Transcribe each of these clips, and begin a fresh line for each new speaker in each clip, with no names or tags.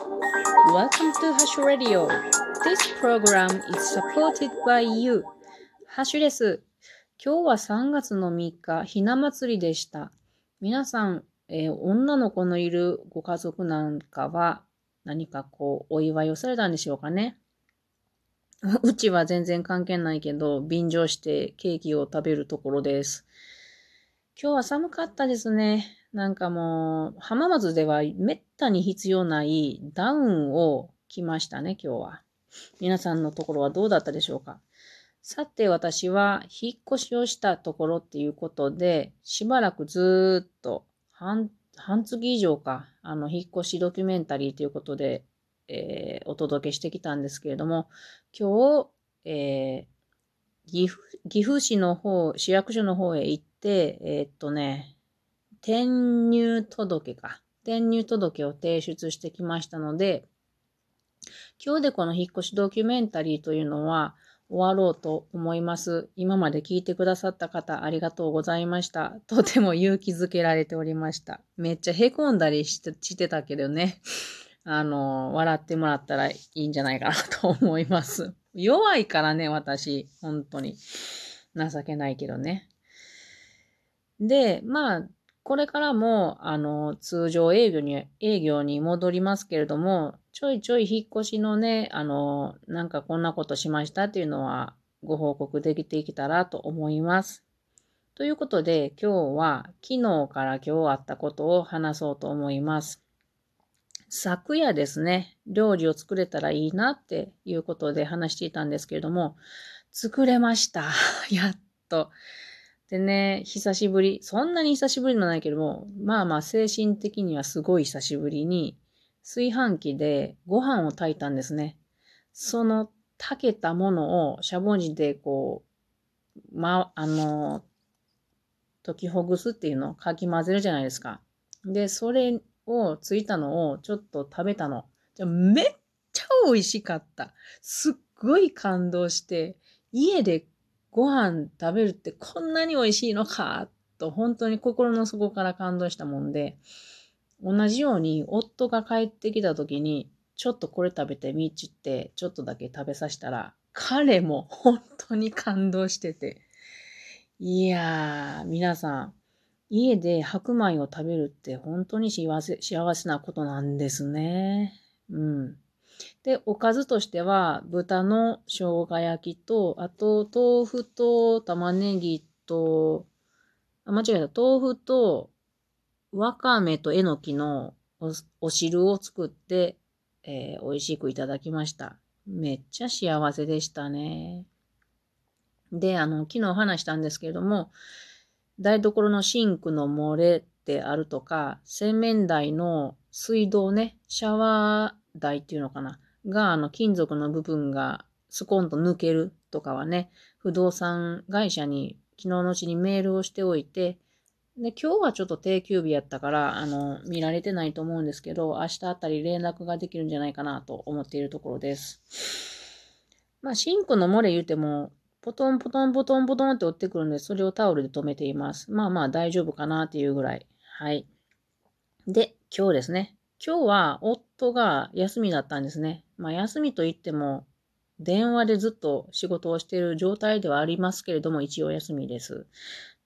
Welcome to Hash Radio. This program is supported by you. ハッシュです。今日は3月の3日、ひな祭りでした。皆さん、えー、女の子のいるご家族なんかは何かこう、お祝いをされたんでしょうかね。うちは全然関係ないけど、便乗してケーキを食べるところです。今日は寒かったですね。なんかもう、浜松ではめったに必要ないダウンを着ましたね、今日は。皆さんのところはどうだったでしょうかさて私は引っ越しをしたところっていうことで、しばらくずっと半半月以上か、あの、引っ越しドキュメンタリーということで、えー、お届けしてきたんですけれども、今日、えー、岐阜、岐阜市の方、市役所の方へ行って、えー、っとね、転入届か。転入届を提出してきましたので、今日でこの引っ越しドキュメンタリーというのは、終わろうと思います。今まで聞いてくださった方、ありがとうございました。とても勇気づけられておりました。めっちゃ凹んだりしてしてたけどね。あの、笑ってもらったらいいんじゃないかなと思います。弱いからね、私。本当に。情けないけどね。で、まあ、これからも、あの、通常営業に、営業に戻りますけれども、ちょいちょい引っ越しのね、あの、なんかこんなことしましたっていうのはご報告できてきたらと思います。ということで、今日は昨日から今日あったことを話そうと思います。昨夜ですね、料理を作れたらいいなっていうことで話していたんですけれども、作れました。やっと。でね、久しぶり、そんなに久しぶりのないけども、まあまあ精神的にはすごい久しぶりに、炊飯器でご飯を炊いたんですね。その炊けたものをしゃぼんじでこう、ま、あの、溶きほぐすっていうのをかき混ぜるじゃないですか。で、それをついたのをちょっと食べたの。じゃめっちゃ美味しかった。すっごい感動して、家でご飯食べるってこんなに美味しいのか？と本当に心の底から感動したもんで、同じように夫が帰ってきた時に、ちょっとこれ食べてみっちって、ちょっとだけ食べさせたら、彼も本当に感動してて。いやー、皆さん、家で白米を食べるって本当に幸せ、幸せなことなんですね。うん。で、おかずとしては、豚の生姜焼きと、あと、豆腐と玉ねぎと、あ、間違えた、豆腐と、わかめとえのきのお汁を作って、えー、美味しくいただきました。めっちゃ幸せでしたね。で、あの、昨日話したんですけれども、台所のシンクの漏れってあるとか、洗面台の水道ね、シャワー台っていうのかな、が、あの、金属の部分がスコンと抜けるとかはね、不動産会社に昨日のうちにメールをしておいて、で、今日はちょっと定休日やったから、あの、見られてないと思うんですけど、明日あたり連絡ができるんじゃないかなと思っているところです。まあ、シンクの漏れ言うても、ポトンポトンポトンポトンって落ってくるんで、それをタオルで留めています。まあまあ大丈夫かなっていうぐらい。はい。で、今日ですね。今日は夫が休みだったんですね。まあ休みといっても、電話でずっと仕事をしている状態ではありますけれども、一応休みです。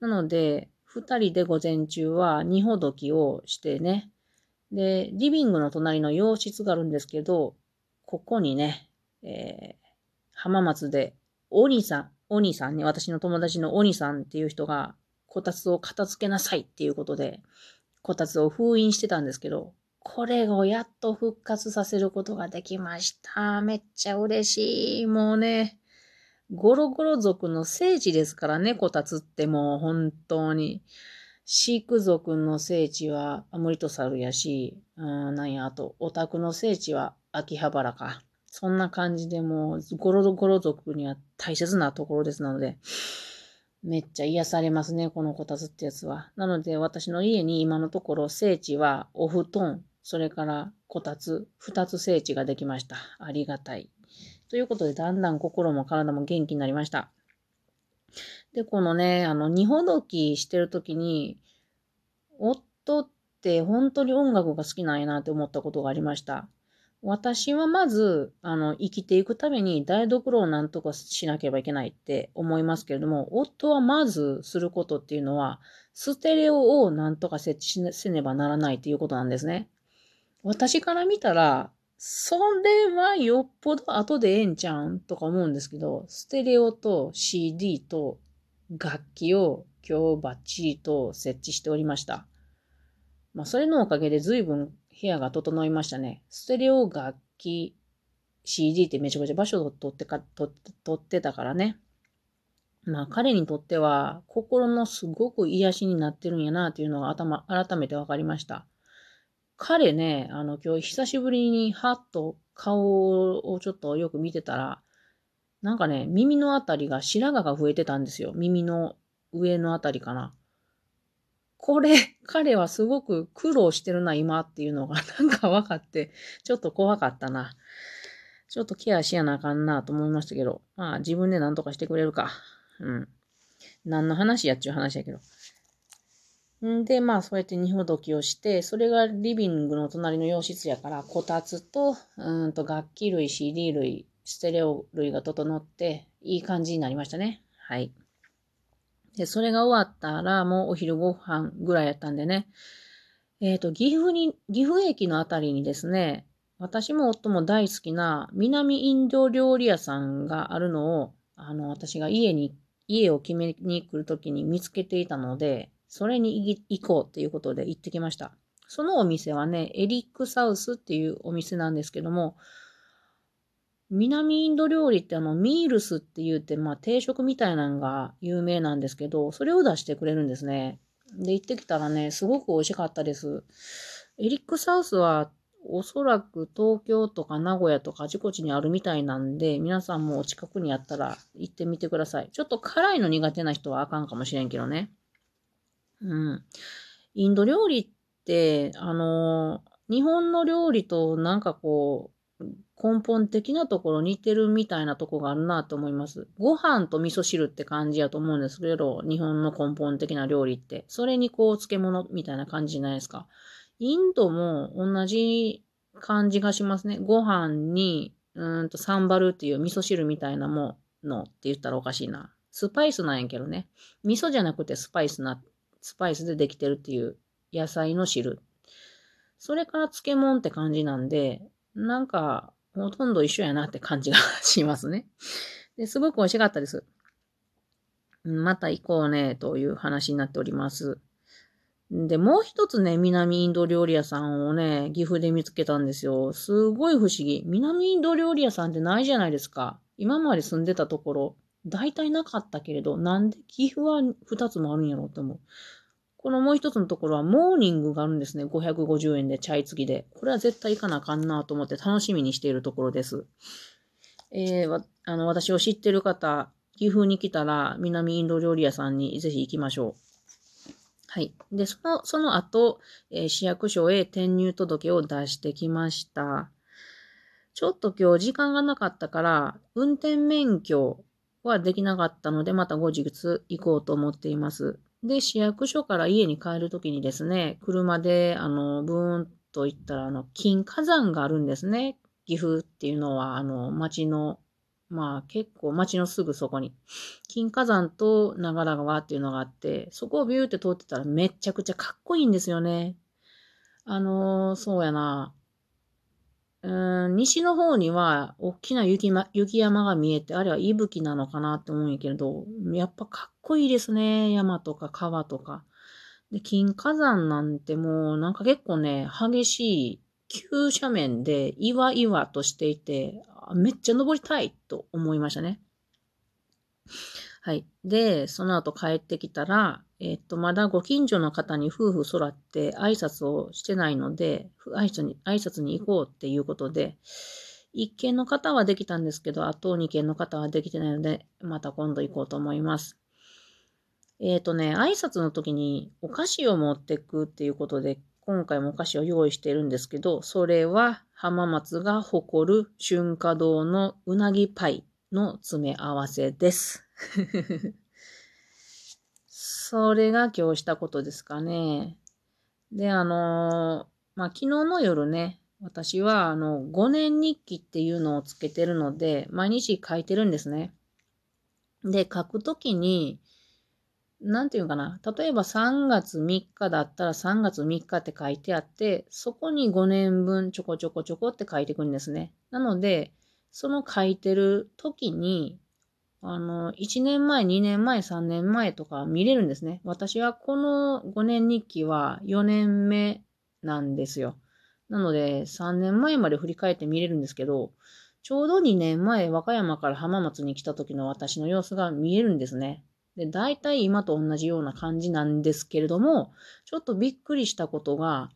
なので、二人で午前中は二ほどきをしてね。で、リビングの隣の洋室があるんですけど、ここにね、えー、浜松で、鬼さん、鬼さんね、私の友達の鬼さんっていう人が、こたつを片付けなさいっていうことで、こたつを封印してたんですけど、これをやっと復活させることができました。めっちゃ嬉しい。もうね、ゴロゴロ族の聖地ですからね、こたつってもう本当に。飼育族の聖地はアムリトサルやし、うん、なんや、あと、オタクの聖地は秋葉原か。そんな感じでもう、ゴロゴロ族には大切なところですので、めっちゃ癒されますね、このこたつってやつは。なので、私の家に今のところ聖地はお布団、それからこたつ、二つ聖地ができました。ありがたい。ということで、だんだん心も体も元気になりました。で、このね、あの、二ほどきしてるときに、夫って本当に音楽が好きなんやなって思ったことがありました。私はまず、あの、生きていくために台所をなんとかしなければいけないって思いますけれども、夫はまずすることっていうのは、ステレオをなんとか設置しねばならないっていうことなんですね。私から見たら、それはよっぽど後でええんちゃうんとか思うんですけど、ステレオと CD と楽器を今日バッチリと設置しておりました。まあ、それのおかげで随分部屋が整いましたね。ステレオ楽器、CD ってめちゃくちゃ場所を取ってか、取ってたからね。まあ彼にとっては心のすごく癒しになってるんやなっていうのが頭、改めて分かりました。彼ね、あの今日久しぶりにハッと顔をちょっとよく見てたら、なんかね、耳のあたりが白髪が増えてたんですよ。耳の上のあたりかな。これ、彼はすごく苦労してるな、今っていうのが なんか分かって、ちょっと怖かったな。ちょっとケアしやなあかんなと思いましたけど、まあ自分で何とかしてくれるか。うん。何の話やっちゅう話やけど。んで、まあそうやって二ほどきをして、それがリビングの隣の洋室やから、こたつと、うんと楽器類、CD 類、ステレオ類が整って、いい感じになりましたね。はい。で、それが終わったら、もうお昼ご飯ぐらいやったんでね。えっ、ー、と、岐阜に、岐阜駅のあたりにですね、私も夫も大好きな南インド料理屋さんがあるのを、あの、私が家に、家を決めに来るときに見つけていたので、それに行こうっていうことで行ってきました。そのお店はね、エリックサウスっていうお店なんですけども、南インド料理ってあの、ミールスって言って、まあ定食みたいなのが有名なんですけど、それを出してくれるんですね。で、行ってきたらね、すごく美味しかったです。エリックサウスはおそらく東京とか名古屋とかあちこちにあるみたいなんで、皆さんもお近くにあったら行ってみてください。ちょっと辛いの苦手な人はあかんかもしれんけどね。うん。インド料理って、あの日本の料理となんかこう、根本的なところ似てるみたいなとこがあるなと思います。ご飯と味噌汁って感じやと思うんですけど、日本の根本的な料理って。それにこう漬物みたいな感じじゃないですか。インドも同じ感じがしますね。ご飯に、うんとサンバルっていう味噌汁みたいなものって言ったらおかしいな。スパイスなんやけどね。味噌じゃなくてスパイスな、スパイスでできてるっていう野菜の汁。それから漬物って感じなんで、なんか、ほとんど一緒やなって感じがしますね。で、すごく美味しかったです。また行こうね、という話になっております。で、もう一つね、南インド料理屋さんをね、岐阜で見つけたんですよ。すごい不思議。南インド料理屋さんってないじゃないですか。今まで住んでたところ、大体なかったけれど、なんで岐阜は二つもあるんやろって思う。このもう一つのところはモーニングがあるんですね。550円でチャイ付きで。これは絶対行かなあかんなと思って楽しみにしているところです。えー、あの、私を知ってる方、岐阜に来たら南インド料理屋さんにぜひ行きましょう。はい。で、その、その後、えー、市役所へ転入届を出してきました。ちょっと今日時間がなかったから、運転免許はできなかったので、また後日行こうと思っています。で、市役所から家に帰るときにですね、車で、あの、ブーンと行ったら、あの、金火山があるんですね。岐阜っていうのは、あの、町の、まあ結構町のすぐそこに、金火山と長良川っていうのがあって、そこをビューって通ってたらめちゃくちゃかっこいいんですよね。あのそうやな。うん、西の方には大きな雪,、ま、雪山が見えて、あれは息吹なのかなって思うんやけれど、やっぱかっこいいですね。山とか川とか。で、金火山なんてもうなんか結構ね、激しい急斜面で岩岩としていて、めっちゃ登りたいと思いましたね。はい。で、その後帰ってきたら、えっと、まだご近所の方に夫婦揃って挨拶をしてないので、挨拶に、挨拶に行こうっていうことで、一軒の方はできたんですけど、あと二軒の方はできてないので、また今度行こうと思います。えっ、ー、とね、挨拶の時にお菓子を持ってくっていうことで、今回もお菓子を用意しているんですけど、それは浜松が誇る春夏堂のうなぎパイの詰め合わせです。それが今日したことですかね。で、あのー、まあ、昨日の夜ね、私は、あの、5年日記っていうのをつけてるので、毎日書いてるんですね。で、書くときに、なんていうかな。例えば3月3日だったら3月3日って書いてあって、そこに5年分ちょこちょこちょこって書いてくんですね。なので、その書いてる時に、あの、1年前、2年前、3年前とか見れるんですね。私はこの5年日記は4年目なんですよ。なので、3年前まで振り返って見れるんですけど、ちょうど2年前、和歌山から浜松に来た時の私の様子が見えるんですね。で、大体今と同じような感じなんですけれども、ちょっとびっくりしたことが、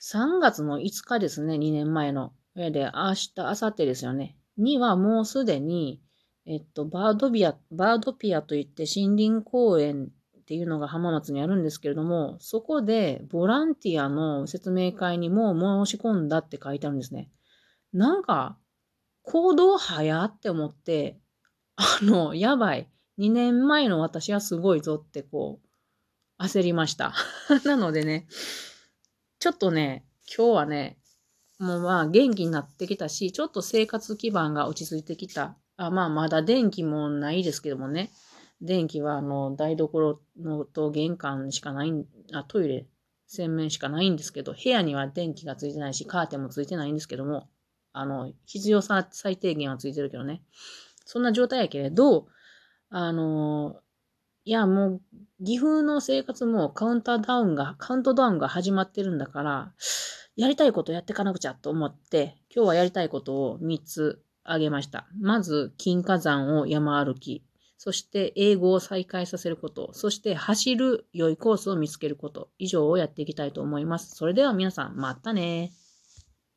3月の5日ですね、2年前の。で、明日、明後日ですよね。にはもうすでに、えっと、バードビア、バードピアといって森林公園っていうのが浜松にあるんですけれども、そこでボランティアの説明会にも申し込んだって書いてあるんですね。なんか、行動早って思って、あの、やばい。2年前の私はすごいぞってこう、焦りました。なのでね、ちょっとね、今日はね、もうまあ元気になってきたし、ちょっと生活基盤が落ち着いてきた。あまあまだ電気もないですけどもね。電気はあの台所のと玄関しかないあ、トイレ、洗面しかないんですけど、部屋には電気がついてないし、カーテンもついてないんですけども、あの、必要さ最低限はついてるけどね。そんな状態やけれど、あの、いや、もう、岐阜の生活もカウンターダウンが、カウントダウンが始まってるんだから、やりたいことやっていかなくちゃと思って、今日はやりたいことを3つ挙げました。まず、金火山を山歩き。そして英語を再開させること。そして走る良いコースを見つけること。以上をやっていきたいと思います。それでは皆さん、またね